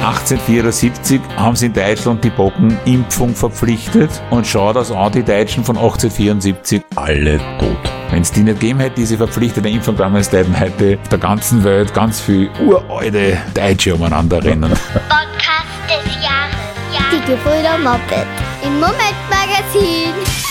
1874 haben sie in Deutschland die Bockenimpfung verpflichtet und schau das an, die Deutschen von 1874 alle tot. Wenn es die nicht gegeben hätte, diese verpflichtete Impfung damals, hätten heute auf der ganzen Welt ganz viel uralte Deutsche umeinander rennen. Podcast des Jahres. Ja. Die Gebrüder Moped im Momentmagazin.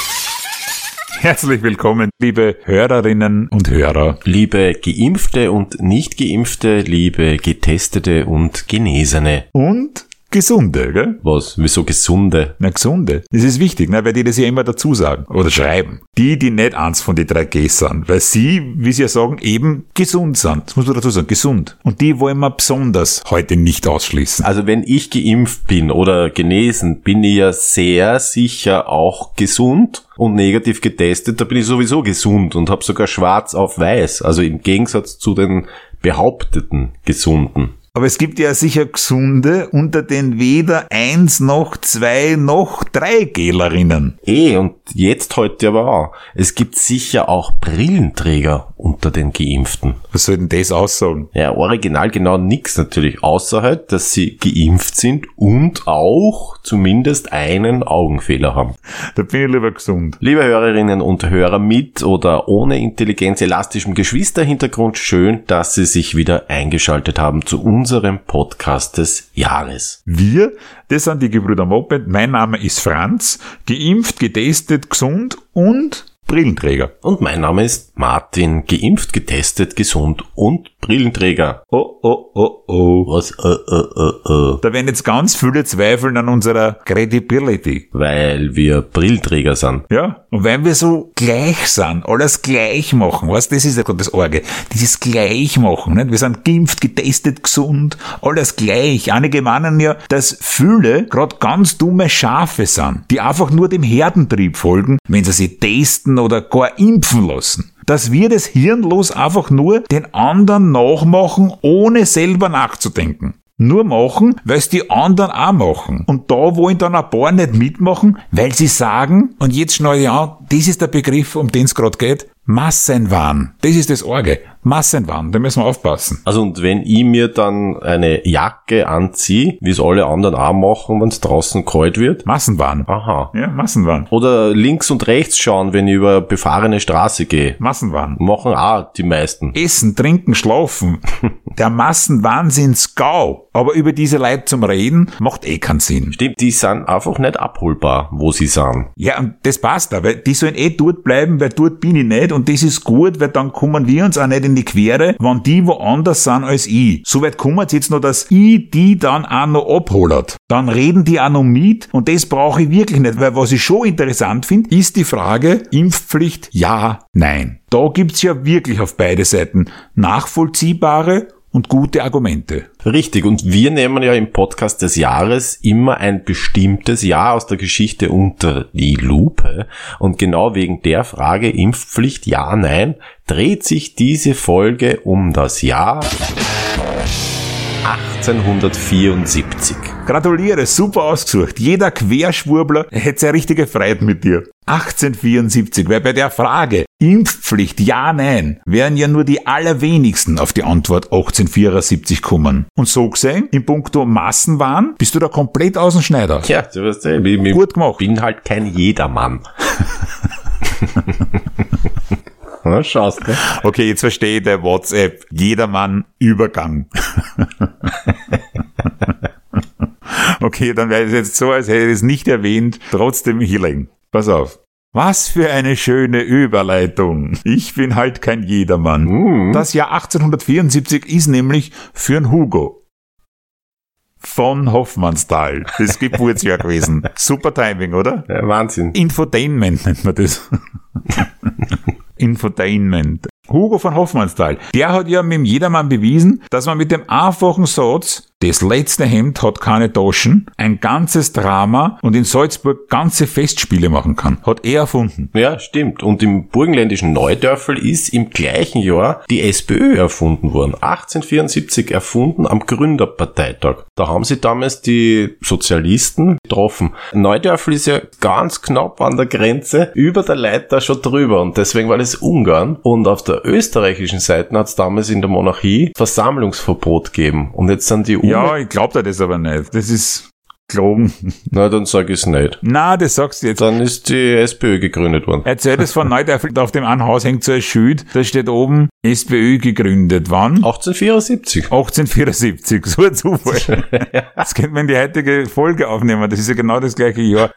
Herzlich willkommen, liebe Hörerinnen und Hörer. Liebe Geimpfte und Nicht-Geimpfte, liebe Getestete und Genesene. Und Gesunde, gell? Was? Wieso gesunde? Na, gesunde. Das ist wichtig, ne? weil die das ja immer dazu sagen oder schreiben. Die, die nicht eins von den drei Gs sind. Weil sie, wie sie ja sagen, eben gesund sind. Das muss man dazu sagen, gesund. Und die wollen wir besonders heute nicht ausschließen. Also wenn ich geimpft bin oder genesen, bin ich ja sehr sicher auch gesund und negativ getestet. Da bin ich sowieso gesund und habe sogar schwarz auf weiß. Also im Gegensatz zu den behaupteten Gesunden. Aber es gibt ja sicher Gesunde, unter den weder eins noch zwei noch drei Gelerinnen. Eh, und jetzt heute aber auch. Es gibt sicher auch Brillenträger unter den Geimpften. Was soll denn das aussagen? Ja, original genau nix natürlich, außer halt, dass sie geimpft sind und auch zumindest einen Augenfehler haben. Da bin ich lieber gesund. Liebe Hörerinnen und Hörer mit oder ohne Intelligenz, elastischem Geschwisterhintergrund, schön, dass Sie sich wieder eingeschaltet haben zu unserem Podcast des Jahres. Wir, das sind die Gebrüder Moped. Mein Name ist Franz. Geimpft, getestet, gesund und Brillenträger. Und mein Name ist Martin, geimpft, getestet, gesund und Brillenträger. Oh, oh, oh, oh. Was? Äh, äh, äh, äh. Da werden jetzt ganz viele zweifeln an unserer Credibility. Weil wir Brillenträger sind. Ja, und weil wir so gleich sind, alles gleich machen, weißt, das ist ja gerade das Orge. Dieses gleich machen, nicht? Wir sind geimpft, getestet, gesund, alles gleich. Einige meinen ja, dass viele gerade ganz dumme Schafe sind, die einfach nur dem Herdentrieb folgen, wenn sie sich testen oder gar impfen lassen dass wir das hirnlos einfach nur den anderen nachmachen, ohne selber nachzudenken. Nur machen, weil es die anderen auch machen. Und da wollen dann ein paar nicht mitmachen, weil sie sagen, und jetzt schnell ja, das ist der Begriff, um den es gerade geht, Massenwahn. Das ist das Orge. Massenwahn, da müssen wir aufpassen. Also und wenn ich mir dann eine Jacke anziehe, wie es alle anderen auch machen, wenn es draußen kalt wird. Massenwahn. Aha. Ja, Massenwahn. Oder links und rechts schauen, wenn ich über befahrene Straße gehe. Massenwahn. Machen auch die meisten. Essen, trinken, schlafen. Der Massenwahnsinnsgau. Aber über diese Leute zum Reden macht eh keinen Sinn. Stimmt, die sind einfach nicht abholbar, wo sie sind. Ja, und das passt da, weil die sollen eh dort bleiben, weil dort bin ich nicht und das ist gut, weil dann kommen wir uns auch nicht in die Quere, wenn die woanders sind als ich. Soweit sie jetzt noch, dass ich die dann auch noch abholert. Dann reden die auch noch mit und das brauche ich wirklich nicht, weil was ich schon interessant finde, ist die Frage, Impfpflicht ja, nein. Da gibt's ja wirklich auf beide Seiten nachvollziehbare und gute Argumente. Richtig, und wir nehmen ja im Podcast des Jahres immer ein bestimmtes Jahr aus der Geschichte unter die Lupe. Und genau wegen der Frage Impfpflicht ja, nein, dreht sich diese Folge um das Jahr 1874. Gratuliere, super ausgesucht. Jeder Querschwurbler hätte sehr richtige Freude mit dir. 1874, weil bei der Frage Impfpflicht, ja, nein, wären ja nur die allerwenigsten auf die Antwort 1874 kommen. Und so gesehen, in puncto Massenwahn, bist du da komplett außenschneider. Ja, du ja, ich, ich Gut gemacht. bin halt kein Jedermann. Na, schaust, ne? Okay, jetzt verstehe ich der WhatsApp. Jedermann Übergang. okay, dann wäre es jetzt so, als hätte ich es nicht erwähnt, trotzdem Healing. Pass auf. Was für eine schöne Überleitung. Ich bin halt kein Jedermann. Mhm. Das Jahr 1874 ist nämlich für einen Hugo. Von Hoffmannsthal. Das Geburtsjahr gewesen. Super Timing, oder? Ja, Wahnsinn. Infotainment nennt man das. Infotainment. Hugo von Hoffmannsthal, der hat ja mit dem Jedermann bewiesen, dass man mit dem einfachen Satz, das letzte Hemd hat keine Taschen, ein ganzes Drama und in Salzburg ganze Festspiele machen kann. Hat er erfunden. Ja, stimmt. Und im burgenländischen Neudörfel ist im gleichen Jahr die SPÖ erfunden worden. 1874 erfunden am Gründerparteitag. Da haben sie damals die Sozialisten getroffen. Neudörfel ist ja ganz knapp an der Grenze, über der Leiter schon drüber. Und deswegen war das Ungarn. Und auf der österreichischen Seite hat es damals in der Monarchie Versammlungsverbot gegeben. Und jetzt sind die Ja, ich glaub dir das aber nicht. Das ist gelogen. Na, dann sag ich's nicht. Na, das sagst du jetzt. Dann ist die SPÖ gegründet worden. Erzähl das von Neuteufel. Auf dem einen Haus hängt so ein Schild. Da steht oben SPÖ gegründet. Wann? 1874. 1874. So ein Zufall. Das könnte man in die heutige Folge aufnehmen. Das ist ja genau das gleiche Jahr.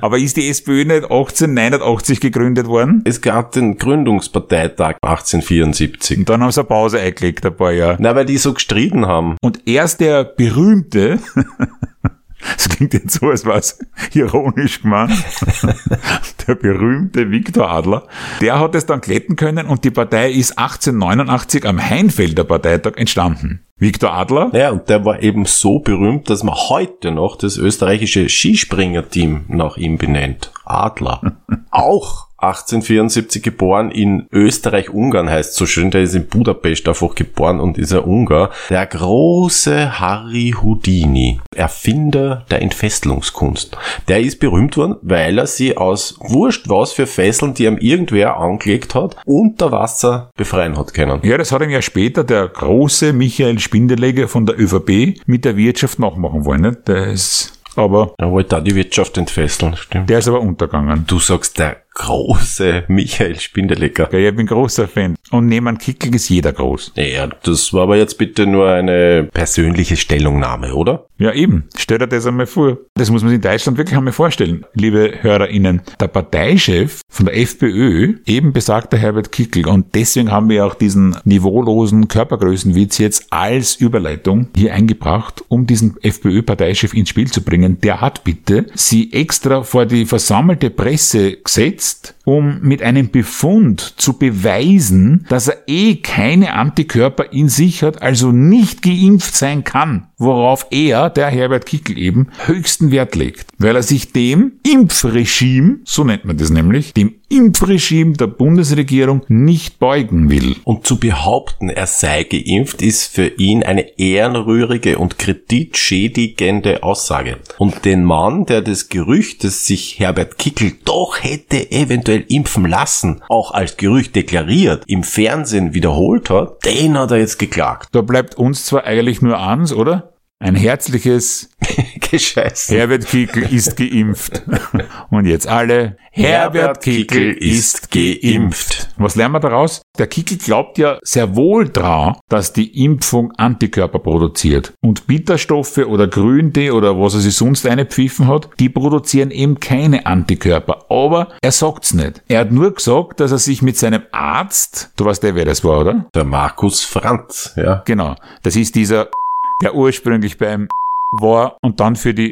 Aber ist die SPÖ nicht 1889 gegründet worden? Es gab den Gründungsparteitag 1874. Und dann haben sie eine Pause eingelegt, ein paar Jahre. Na, weil die so gestritten haben. Und erst der berühmte, das klingt jetzt so, als war es ironisch gemeint, der berühmte Viktor Adler, der hat es dann glätten können und die Partei ist 1889 am Heinfelder Parteitag entstanden. Viktor Adler, Ja, und der war eben so berühmt, dass man heute noch das österreichische Skispringerteam nach ihm benennt. Adler. Auch 1874 geboren in Österreich-Ungarn heißt so schön. Der ist in Budapest einfach geboren und ist ein Ungar. Der große Harry Houdini, Erfinder der Entfesselungskunst. Der ist berühmt worden, weil er sie aus wurscht was für Fesseln, die ihm irgendwer angelegt hat, unter Wasser befreien hat können. ja, das hat ihm ja später der große Michael Spindeleger von der ÖVP mit der Wirtschaft nachmachen wollen. Der ist aber, Er wollte da die Wirtschaft entfesseln, stimmt. der ist aber untergegangen. Du sagst der große Michael Spindelecker. Ja, ich bin großer Fan. Und neben Kickel ist jeder groß. Ja, das war aber jetzt bitte nur eine persönliche Stellungnahme, oder? Ja, eben. Stell dir das einmal vor. Das muss man sich in Deutschland wirklich einmal vorstellen, liebe HörerInnen. Der Parteichef von der FPÖ, eben besagter Herbert Kickel, und deswegen haben wir auch diesen niveaulosen Körpergrößenwitz jetzt als Überleitung hier eingebracht, um diesen FPÖ-Parteichef ins Spiel zu bringen. Der hat bitte sie extra vor die versammelte Presse gesetzt, jetzt. Um mit einem Befund zu beweisen, dass er eh keine Antikörper in sich hat, also nicht geimpft sein kann, worauf er, der Herbert Kickel eben, höchsten Wert legt, weil er sich dem Impfregime, so nennt man das nämlich, dem Impfregime der Bundesregierung nicht beugen will. Und zu behaupten, er sei geimpft, ist für ihn eine ehrenrührige und kreditschädigende Aussage. Und den Mann, der des Gerüchtes sich Herbert Kickel doch hätte eventuell impfen lassen, auch als Gerücht deklariert, im Fernsehen wiederholt hat, den hat er jetzt geklagt. Da bleibt uns zwar eigentlich nur eins, oder? Ein herzliches Gescheißen. Herbert Kickel ist geimpft. Und jetzt alle, Herbert Kickel ist geimpft. Was lernen wir daraus? Der Kickel glaubt ja sehr wohl dran, dass die Impfung Antikörper produziert. Und Bitterstoffe oder Grüntee oder was er sich sonst einpfiffen hat, die produzieren eben keine Antikörper. Aber er sagt's nicht. Er hat nur gesagt, dass er sich mit seinem Arzt, du weißt ja, wer das war, oder? Der Markus Franz, ja. Genau. Das ist dieser, der ursprünglich beim war und dann für die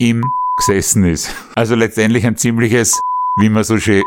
im gesessen ist. Also letztendlich ein ziemliches, wie man so schön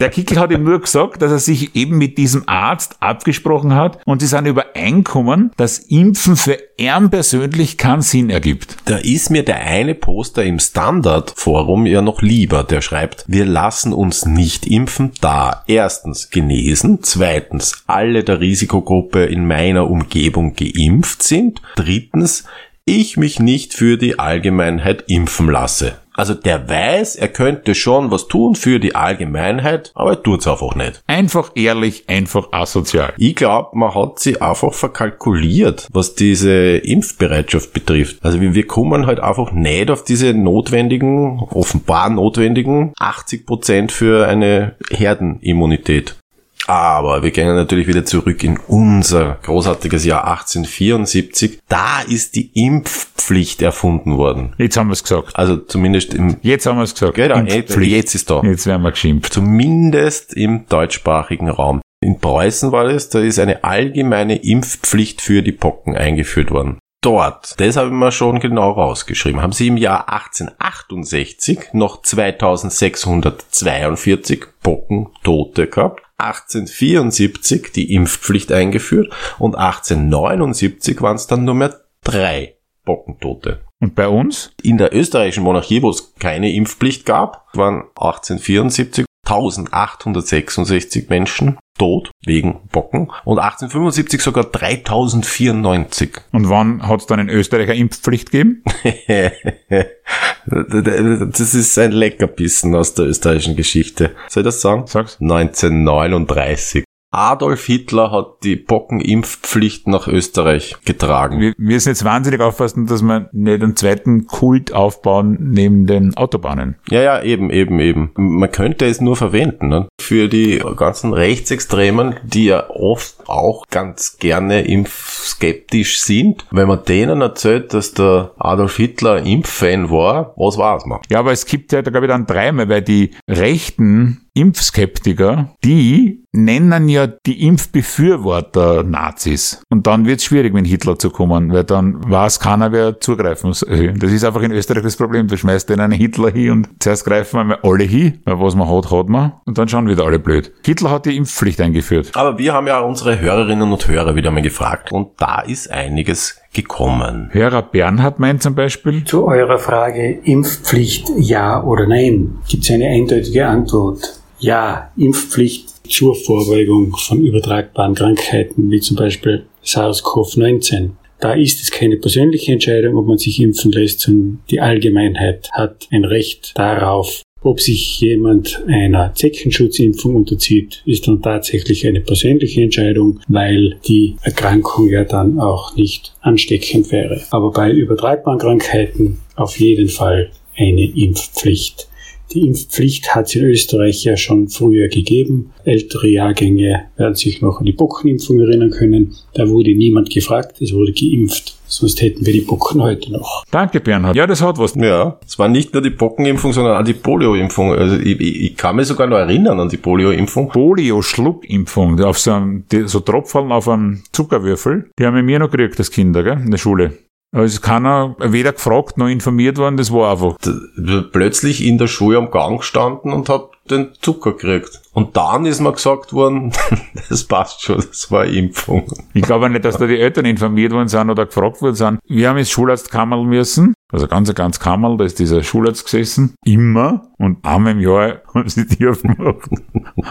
der Kickel hat ihm nur gesagt, dass er sich eben mit diesem Arzt abgesprochen hat und sie sind übereinkommen, dass Impfen für ihn persönlich keinen Sinn ergibt. Da ist mir der eine Poster im Standard-Forum ja noch lieber, der schreibt, wir lassen uns nicht impfen, da erstens genesen, zweitens alle der Risikogruppe in meiner Umgebung geimpft sind, drittens ich mich nicht für die Allgemeinheit impfen lasse. Also der weiß, er könnte schon was tun für die Allgemeinheit, aber er tut's einfach nicht. Einfach ehrlich, einfach asozial. Ich glaube, man hat sie einfach verkalkuliert, was diese Impfbereitschaft betrifft. Also wir, wir kommen halt einfach nicht auf diese notwendigen, offenbar notwendigen 80 Prozent für eine Herdenimmunität. Aber wir gehen natürlich wieder zurück in unser großartiges Jahr 1874. Da ist die Impfpflicht erfunden worden. Jetzt haben wir es gesagt. Also zumindest im, Jetzt haben wir es gesagt. genau, Impfpflicht. jetzt ist da. Jetzt werden wir geschimpft. Zumindest im deutschsprachigen Raum. In Preußen war das, da ist eine allgemeine Impfpflicht für die Pocken eingeführt worden. Dort, das habe ich mir schon genau rausgeschrieben, haben sie im Jahr 1868 noch 2642 Pocken Tote gehabt, 1874 die Impfpflicht eingeführt und 1879 waren es dann nur mehr drei Bockentote. Und bei uns? In der österreichischen Monarchie, wo es keine Impfpflicht gab, waren 1874 1866 Menschen tot wegen Bocken und 1875 sogar 3094. Und wann hat es dann in Österreich eine Impfpflicht gegeben? das ist ein Leckerbissen aus der österreichischen Geschichte. Soll ich das sagen? Sag's. 1939. Adolf Hitler hat die Pockenimpfpflicht nach Österreich getragen. Wir müssen jetzt wahnsinnig aufpassen, dass wir nicht einen zweiten Kult aufbauen neben den Autobahnen. Ja, ja, eben, eben, eben. Man könnte es nur verwenden ne? für die ganzen Rechtsextremen, die ja oft auch ganz gerne impfskeptisch sind. Wenn man denen erzählt, dass der Adolf Hitler Impffan war, was war's man? Ja, aber es gibt ja, da glaube ich, dann dreimal, weil die Rechten Impfskeptiker, die nennen ja die Impfbefürworter Nazis. Und dann wird es schwierig, mit Hitler zu kommen, weil dann weiß keiner, wer zugreifen soll. Das ist einfach in Österreich das Problem. Du schmeißt den einen Hitler hin und zuerst greifen wir mal alle hin, weil was man hat, hat man. Und dann schauen wieder alle blöd. Hitler hat die Impfpflicht eingeführt. Aber wir haben ja unsere Hörerinnen und Hörer wieder mal gefragt. Und da ist einiges gekommen. Hörer Bernhard meint zum Beispiel. Zu eurer Frage Impfpflicht ja oder nein gibt es eine eindeutige Antwort. Ja, Impfpflicht zur Vorbeugung von übertragbaren Krankheiten wie zum Beispiel SARS-CoV-19. Da ist es keine persönliche Entscheidung, ob man sich impfen lässt, sondern die Allgemeinheit hat ein Recht darauf, ob sich jemand einer Zeckenschutzimpfung unterzieht, ist dann tatsächlich eine persönliche Entscheidung, weil die Erkrankung ja dann auch nicht ansteckend wäre. Aber bei übertragbaren Krankheiten auf jeden Fall eine Impfpflicht. Die Impfpflicht hat es in Österreich ja schon früher gegeben. Ältere Jahrgänge werden sich noch an die Bockenimpfung erinnern können. Da wurde niemand gefragt, es wurde geimpft. Sonst hätten wir die Bocken heute noch. Danke, Bernhard. Ja, das hat was. Ja, es war nicht nur die Bockenimpfung, sondern auch die Polioimpfung. Also ich, ich, ich kann mich sogar noch erinnern an die Polioimpfung. Polio-Schluckimpfung, auf so, einem, so Tropfen auf einem Zuckerwürfel, die haben wir mir noch gekriegt als Kinder, gell, in der Schule. Es ist keiner weder gefragt noch informiert worden, das war einfach. Plötzlich in der Schule am Gang gestanden und hab den Zucker gekriegt. Und dann ist mir gesagt worden, das passt schon, das war eine Impfung. Ich glaube nicht, dass da die Eltern informiert worden sind oder gefragt worden sind. Wir haben ins Schularztkammerl müssen, also ganz, ganz Kammerl, da ist dieser Schularzt gesessen, immer, und einmal im Jahr haben sie die aufgemacht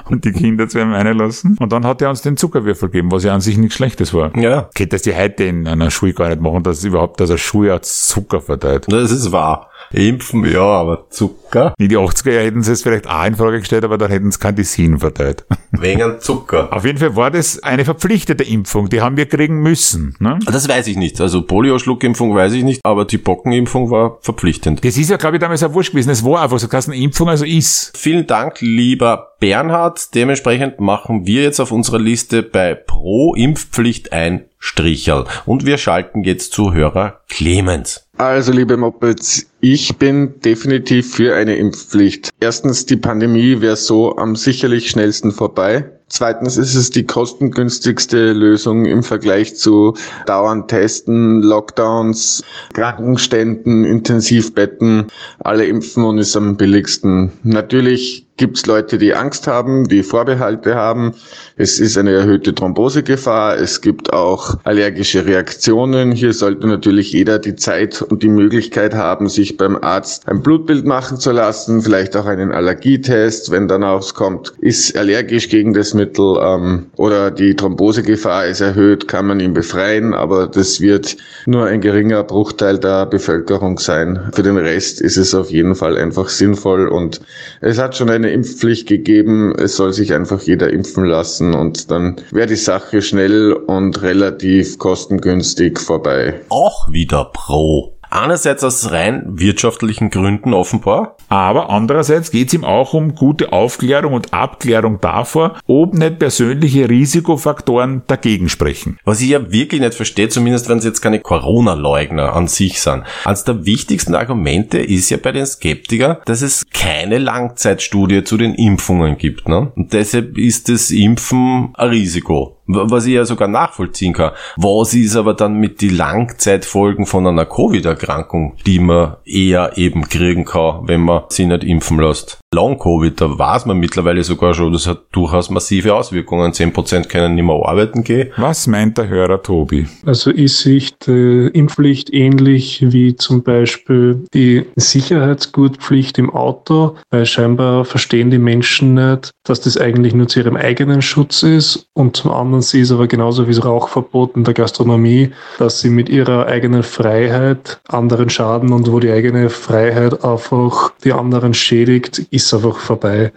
und die Kinder zu ihm reinlassen. Und dann hat er uns den Zuckerwürfel gegeben, was ja an sich nichts Schlechtes war. Ja. Geht das die heute in einer Schule gar nicht machen, dass überhaupt, dass ein Schularzt Zucker verteilt. Das ist wahr. Impfen, ja, aber Zucker? In die 80er Jahre hätten sie es vielleicht auch in Frage gestellt, aber dann hätten sie Candisin verteilt. Wegen Zucker. Auf jeden Fall war das eine verpflichtete Impfung, die haben wir kriegen müssen. Ne? Das weiß ich nicht. Also Polio-Schluckimpfung weiß ich nicht, aber die Pockenimpfung war verpflichtend. Das ist ja, glaube ich, damals auch wurscht gewesen. Es war einfach so, dass eine Impfung also ist. Vielen Dank, lieber Bernhard. Dementsprechend machen wir jetzt auf unserer Liste bei Pro Impfpflicht ein Stricherl. Und wir schalten jetzt zu Hörer Clemens. Also, liebe Mopeds, ich bin definitiv für eine Impfpflicht. Erstens, die Pandemie wäre so am sicherlich schnellsten vorbei. Zweitens ist es die kostengünstigste Lösung im Vergleich zu dauernd Testen, Lockdowns, Krankenständen, Intensivbetten. Alle impfen und ist am billigsten. Natürlich gibt es Leute, die Angst haben, die Vorbehalte haben. Es ist eine erhöhte Thrombosegefahr. Es gibt auch allergische Reaktionen. Hier sollte natürlich jeder die Zeit und die Möglichkeit haben, sich beim Arzt ein Blutbild machen zu lassen, vielleicht auch einen Allergietest, wenn dann auskommt, ist allergisch gegen das Mittel ähm, oder die Thrombosegefahr ist erhöht, kann man ihn befreien, aber das wird nur ein geringer Bruchteil der Bevölkerung sein. Für den Rest ist es auf jeden Fall einfach sinnvoll und es hat schon eine Impfpflicht gegeben. Es soll sich einfach jeder impfen lassen und dann wäre die Sache schnell und relativ kostengünstig vorbei. Auch wieder pro. Einerseits aus rein wirtschaftlichen Gründen offenbar. Aber andererseits geht es ihm auch um gute Aufklärung und Abklärung davor, ob nicht persönliche Risikofaktoren dagegen sprechen. Was ich ja wirklich nicht verstehe, zumindest wenn es jetzt keine Corona-Leugner an sich sind. Eines der wichtigsten Argumente ist ja bei den Skeptikern, dass es keine Langzeitstudie zu den Impfungen gibt. Ne? Und deshalb ist das Impfen ein Risiko was ich ja sogar nachvollziehen kann. Was ist aber dann mit den Langzeitfolgen von einer Covid-Erkrankung, die man eher eben kriegen kann, wenn man sich nicht impfen lässt? Long-Covid, da weiß man mittlerweile sogar schon, das hat durchaus massive Auswirkungen. 10% können nicht mehr arbeiten gehen. Was meint der Hörer Tobi? Also ist sich die Impfpflicht ähnlich wie zum Beispiel die Sicherheitsgurtpflicht im Auto, weil scheinbar verstehen die Menschen nicht, dass das eigentlich nur zu ihrem eigenen Schutz ist und zum anderen sie ist aber genauso wie das Rauchverbot in der Gastronomie, dass sie mit ihrer eigenen Freiheit anderen schaden und wo die eigene Freiheit einfach die anderen schädigt, ist einfach vorbei.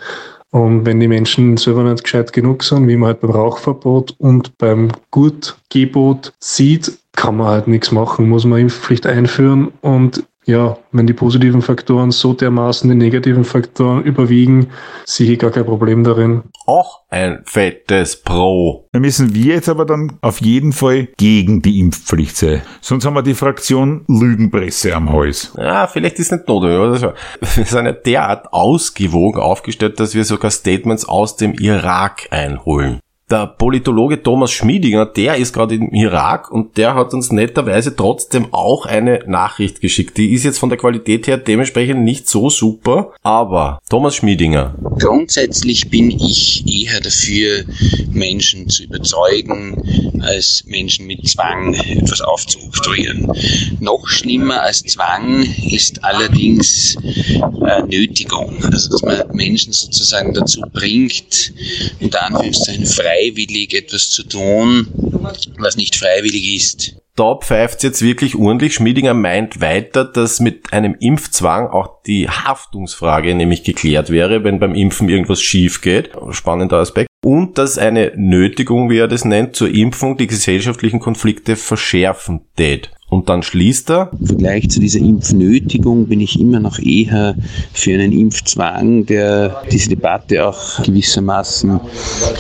Und wenn die Menschen selber nicht gescheit genug sind, wie man halt beim Rauchverbot und beim Gutgebot sieht, kann man halt nichts machen, muss man Impfpflicht einführen und ja, wenn die positiven Faktoren so dermaßen die negativen Faktoren überwiegen, sehe ich gar kein Problem darin. Auch ein fettes Pro. Dann müssen wir jetzt aber dann auf jeden Fall gegen die Impfpflicht sein. Sonst haben wir die Fraktion Lügenpresse am Hals. Ja, vielleicht ist nicht notwendig. Oder? Wir sind ja derart ausgewogen aufgestellt, dass wir sogar Statements aus dem Irak einholen der Politologe Thomas Schmiedinger, der ist gerade im Irak und der hat uns netterweise trotzdem auch eine Nachricht geschickt. Die ist jetzt von der Qualität her dementsprechend nicht so super, aber Thomas Schmiedinger. Grundsätzlich bin ich eher dafür, Menschen zu überzeugen, als Menschen mit Zwang etwas aufzuoktroyieren. Noch schlimmer als Zwang ist allerdings äh, Nötigung. Also, dass man Menschen sozusagen dazu bringt, unter Anführungszeichen frei freiwillig etwas zu tun, was nicht freiwillig ist. Da pfeift jetzt wirklich ordentlich. Schmiedinger meint weiter, dass mit einem Impfzwang auch die Haftungsfrage nämlich geklärt wäre, wenn beim Impfen irgendwas schief geht. Spannender Aspekt. Und dass eine Nötigung, wie er das nennt, zur Impfung die gesellschaftlichen Konflikte verschärfen tät. Und dann schließt er. Im Vergleich zu dieser Impfnötigung bin ich immer noch eher für einen Impfzwang, der diese Debatte auch gewissermaßen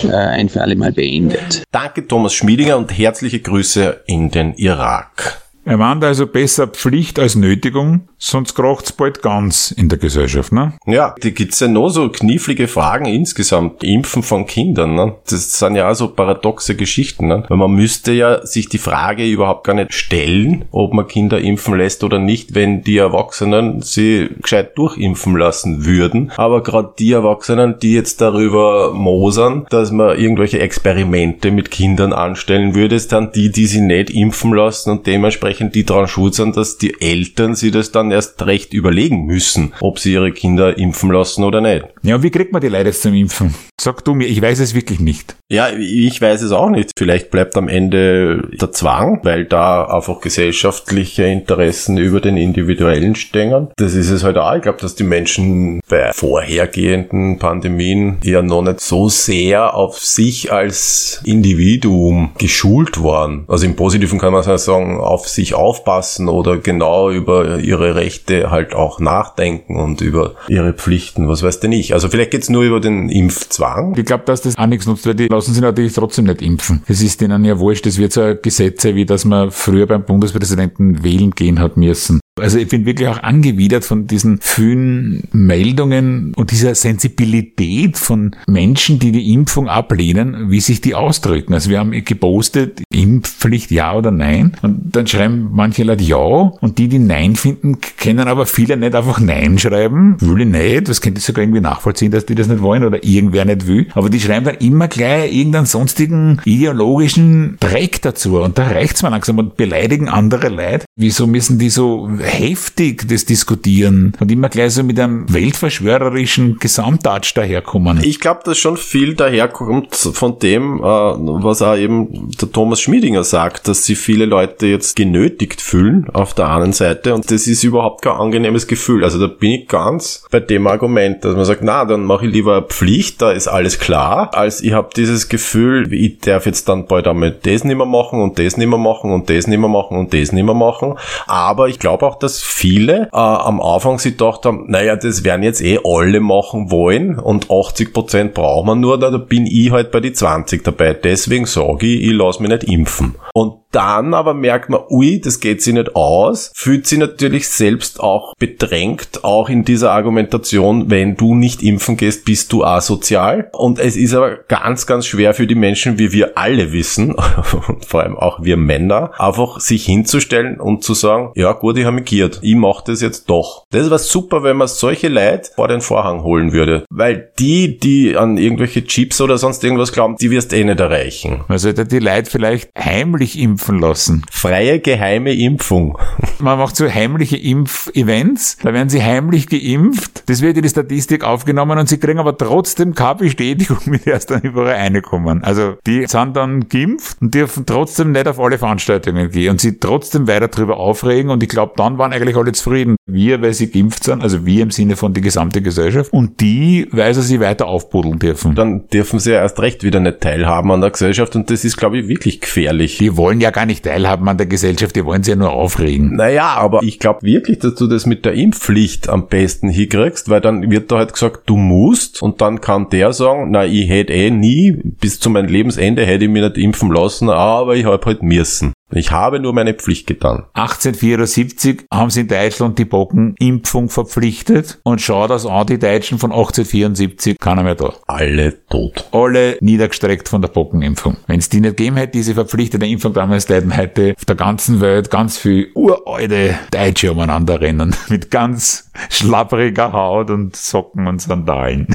äh, ein für alle Mal beendet. Danke Thomas Schmiedinger und herzliche Grüße in den Irak. Er meint also besser Pflicht als Nötigung, sonst kracht's bald ganz in der Gesellschaft, ne? Ja, die gibt's ja noch so knifflige Fragen insgesamt. Impfen von Kindern, ne? Das sind ja auch so paradoxe Geschichten, ne? Weil man müsste ja sich die Frage überhaupt gar nicht stellen, ob man Kinder impfen lässt oder nicht, wenn die Erwachsenen sie gescheit durchimpfen lassen würden. Aber gerade die Erwachsenen, die jetzt darüber mosern, dass man irgendwelche Experimente mit Kindern anstellen würde, ist dann die, die sie nicht impfen lassen und dementsprechend dementsprechend die daran schuld sind, dass die Eltern sich das dann erst recht überlegen müssen, ob sie ihre Kinder impfen lassen oder nicht. Ja, und wie kriegt man die Leute jetzt zum Impfen? Sag du mir, ich weiß es wirklich nicht. Ja, ich weiß es auch nicht. Vielleicht bleibt am Ende der Zwang, weil da einfach gesellschaftliche Interessen über den individuellen stehen. Das ist es halt auch. Ich glaube, dass die Menschen bei vorhergehenden Pandemien ja noch nicht so sehr auf sich als Individuum geschult waren. Also im Positiven kann man sagen, auf sich sich aufpassen oder genau über ihre Rechte halt auch nachdenken und über ihre Pflichten, was weiß denn ich. Also vielleicht geht's nur über den Impfzwang. Ich glaube, dass das auch nichts nutzt, weil die lassen sich natürlich trotzdem nicht impfen. Es ist denen ja wurscht, es wird so ein Gesetz, wie dass man früher beim Bundespräsidenten wählen gehen hat müssen. Also ich bin wirklich auch angewidert von diesen vielen Meldungen und dieser Sensibilität von Menschen, die die Impfung ablehnen, wie sich die ausdrücken. Also wir haben gepostet, Impfpflicht ja oder nein. Und dann schreiben manche Leute ja und die, die nein finden, können aber viele nicht einfach nein schreiben. Will ich nicht. Das könnte ich sogar irgendwie nachvollziehen, dass die das nicht wollen oder irgendwer nicht will. Aber die schreiben dann immer gleich irgendeinen sonstigen ideologischen Dreck dazu. Und da reicht's mir langsam und beleidigen andere Leute. Wieso müssen die so heftig das diskutieren und immer gleich so mit einem weltverschwörerischen Gesamtatsch daherkommen. Ich glaube, dass schon viel daherkommt von dem, äh, was auch eben der Thomas Schmiedinger sagt, dass sie viele Leute jetzt genötigt fühlen auf der einen Seite und das ist überhaupt kein angenehmes Gefühl. Also da bin ich ganz bei dem Argument, dass man sagt, na, dann mache ich lieber Pflicht, da ist alles klar, als ich habe dieses Gefühl, ich darf jetzt dann bald einmal das nicht mehr machen und das nicht mehr machen und das nicht mehr machen und das nicht mehr machen. Aber ich glaube auch, dass viele äh, am Anfang sich gedacht haben, naja, das werden jetzt eh alle machen wollen und 80 Prozent braucht man nur, da bin ich halt bei die 20 dabei. Deswegen sage ich, ich lasse mich nicht impfen. Und dann aber merkt man, ui, das geht sie nicht aus, fühlt sie natürlich selbst auch bedrängt, auch in dieser Argumentation, wenn du nicht impfen gehst, bist du asozial. Und es ist aber ganz, ganz schwer für die Menschen, wie wir alle wissen, vor allem auch wir Männer, einfach sich hinzustellen und zu sagen, ja gut, ich habe mich giert, ich mache das jetzt doch. Das wäre super, wenn man solche Leute vor den Vorhang holen würde. Weil die, die an irgendwelche Chips oder sonst irgendwas glauben, die wirst eh nicht erreichen. Also die Leute vielleicht heimlich impfen impfen lassen. Freie geheime Impfung. Man macht so heimliche Impfevents, da werden sie heimlich geimpft, das wird in die Statistik aufgenommen und sie kriegen aber trotzdem keine Bestätigung, mit der es dann überall reinkommen. Also die sind dann geimpft und dürfen trotzdem nicht auf alle Veranstaltungen gehen und sie trotzdem weiter darüber aufregen und ich glaube, dann waren eigentlich alle zufrieden. Wir, weil sie geimpft sind, also wir im Sinne von die gesamte Gesellschaft und die, weil sie sie weiter aufbuddeln dürfen. Dann dürfen sie ja erst recht wieder nicht teilhaben an der Gesellschaft und das ist, glaube ich, wirklich gefährlich. Die wollen ja gar nicht teilhaben an der Gesellschaft, die wollen sie ja nur aufregen. Naja, aber ich glaube wirklich, dass du das mit der Impfpflicht am besten hinkriegst, weil dann wird da halt gesagt, du musst und dann kann der sagen, na, ich hätte eh nie, bis zu meinem Lebensende hätte ich mich nicht impfen lassen, aber ich hab halt müssen. Ich habe nur meine Pflicht getan. 1874 haben sie in Deutschland die Bockenimpfung verpflichtet und schau das an, die Deutschen von 1874, keiner mehr da. Alle tot. Alle niedergestreckt von der Bockenimpfung. Wenn es die nicht gegeben hätte, diese verpflichtete Impfung damals, hätten heute auf der ganzen Welt ganz viel uralte Deutsche umeinander rennen. Mit ganz schlappriger Haut und Socken und Sandalen.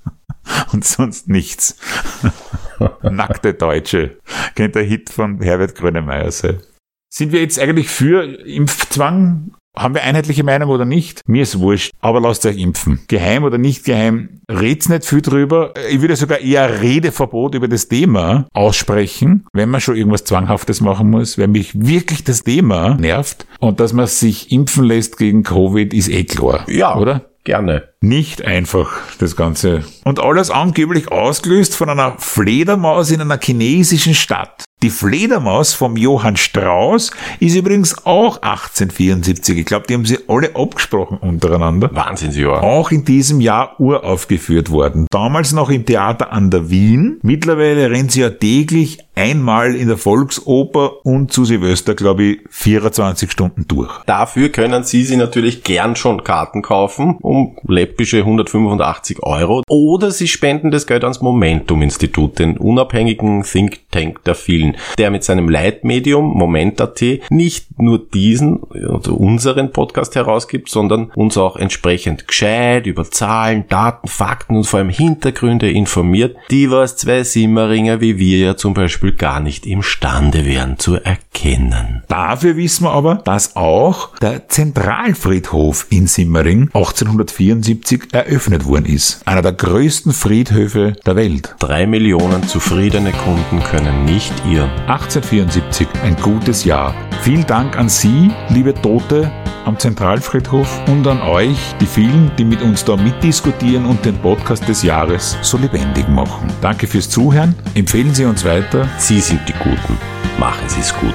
und sonst nichts. Nackte Deutsche. Kennt der Hit von Herbert Grönemeyer sein. Sind wir jetzt eigentlich für Impfzwang? Haben wir einheitliche Meinung oder nicht? Mir ist wurscht, aber lasst euch impfen. Geheim oder nicht geheim, red's nicht viel drüber. Ich würde sogar eher Redeverbot über das Thema aussprechen, wenn man schon irgendwas Zwanghaftes machen muss, wenn mich wirklich das Thema nervt und dass man sich impfen lässt gegen Covid ist eh klar. Ja. Oder? Gerne. Nicht einfach, das Ganze. Und alles angeblich ausgelöst von einer Fledermaus in einer chinesischen Stadt. Die Fledermaus vom Johann Strauß ist übrigens auch 1874. Ich glaube, die haben sie alle abgesprochen untereinander. Wahnsinnsjahr. Auch in diesem Jahr uraufgeführt worden. Damals noch im Theater an der Wien. Mittlerweile rennt sie ja täglich einmal in der Volksoper und zu Silvester, glaube ich, 24 Stunden durch. Dafür können Sie sich natürlich gern schon Karten kaufen, um läppische 185 Euro. Oder Sie spenden das Geld ans Momentum-Institut, den unabhängigen Think Tank der vielen, der mit seinem Leitmedium Moment.at nicht nur diesen, also unseren Podcast herausgibt, sondern uns auch entsprechend gescheit über Zahlen, Daten, Fakten und vor allem Hintergründe informiert, die was zwei Simmeringer wie wir ja zum Beispiel gar nicht imstande wären zu erkennen. Dafür wissen wir aber, dass auch der Zentralfriedhof in Simmering 1874 eröffnet worden ist. Einer der größten Friedhöfe der Welt. Drei Millionen zufriedene Kunden können nicht irren. 1874, ein gutes Jahr. Vielen Dank an Sie, liebe Tote am Zentralfriedhof und an euch, die vielen, die mit uns da mitdiskutieren und den Podcast des Jahres so lebendig machen. Danke fürs Zuhören, empfehlen Sie uns weiter. Sie sind die Guten. Machen Sie es gut.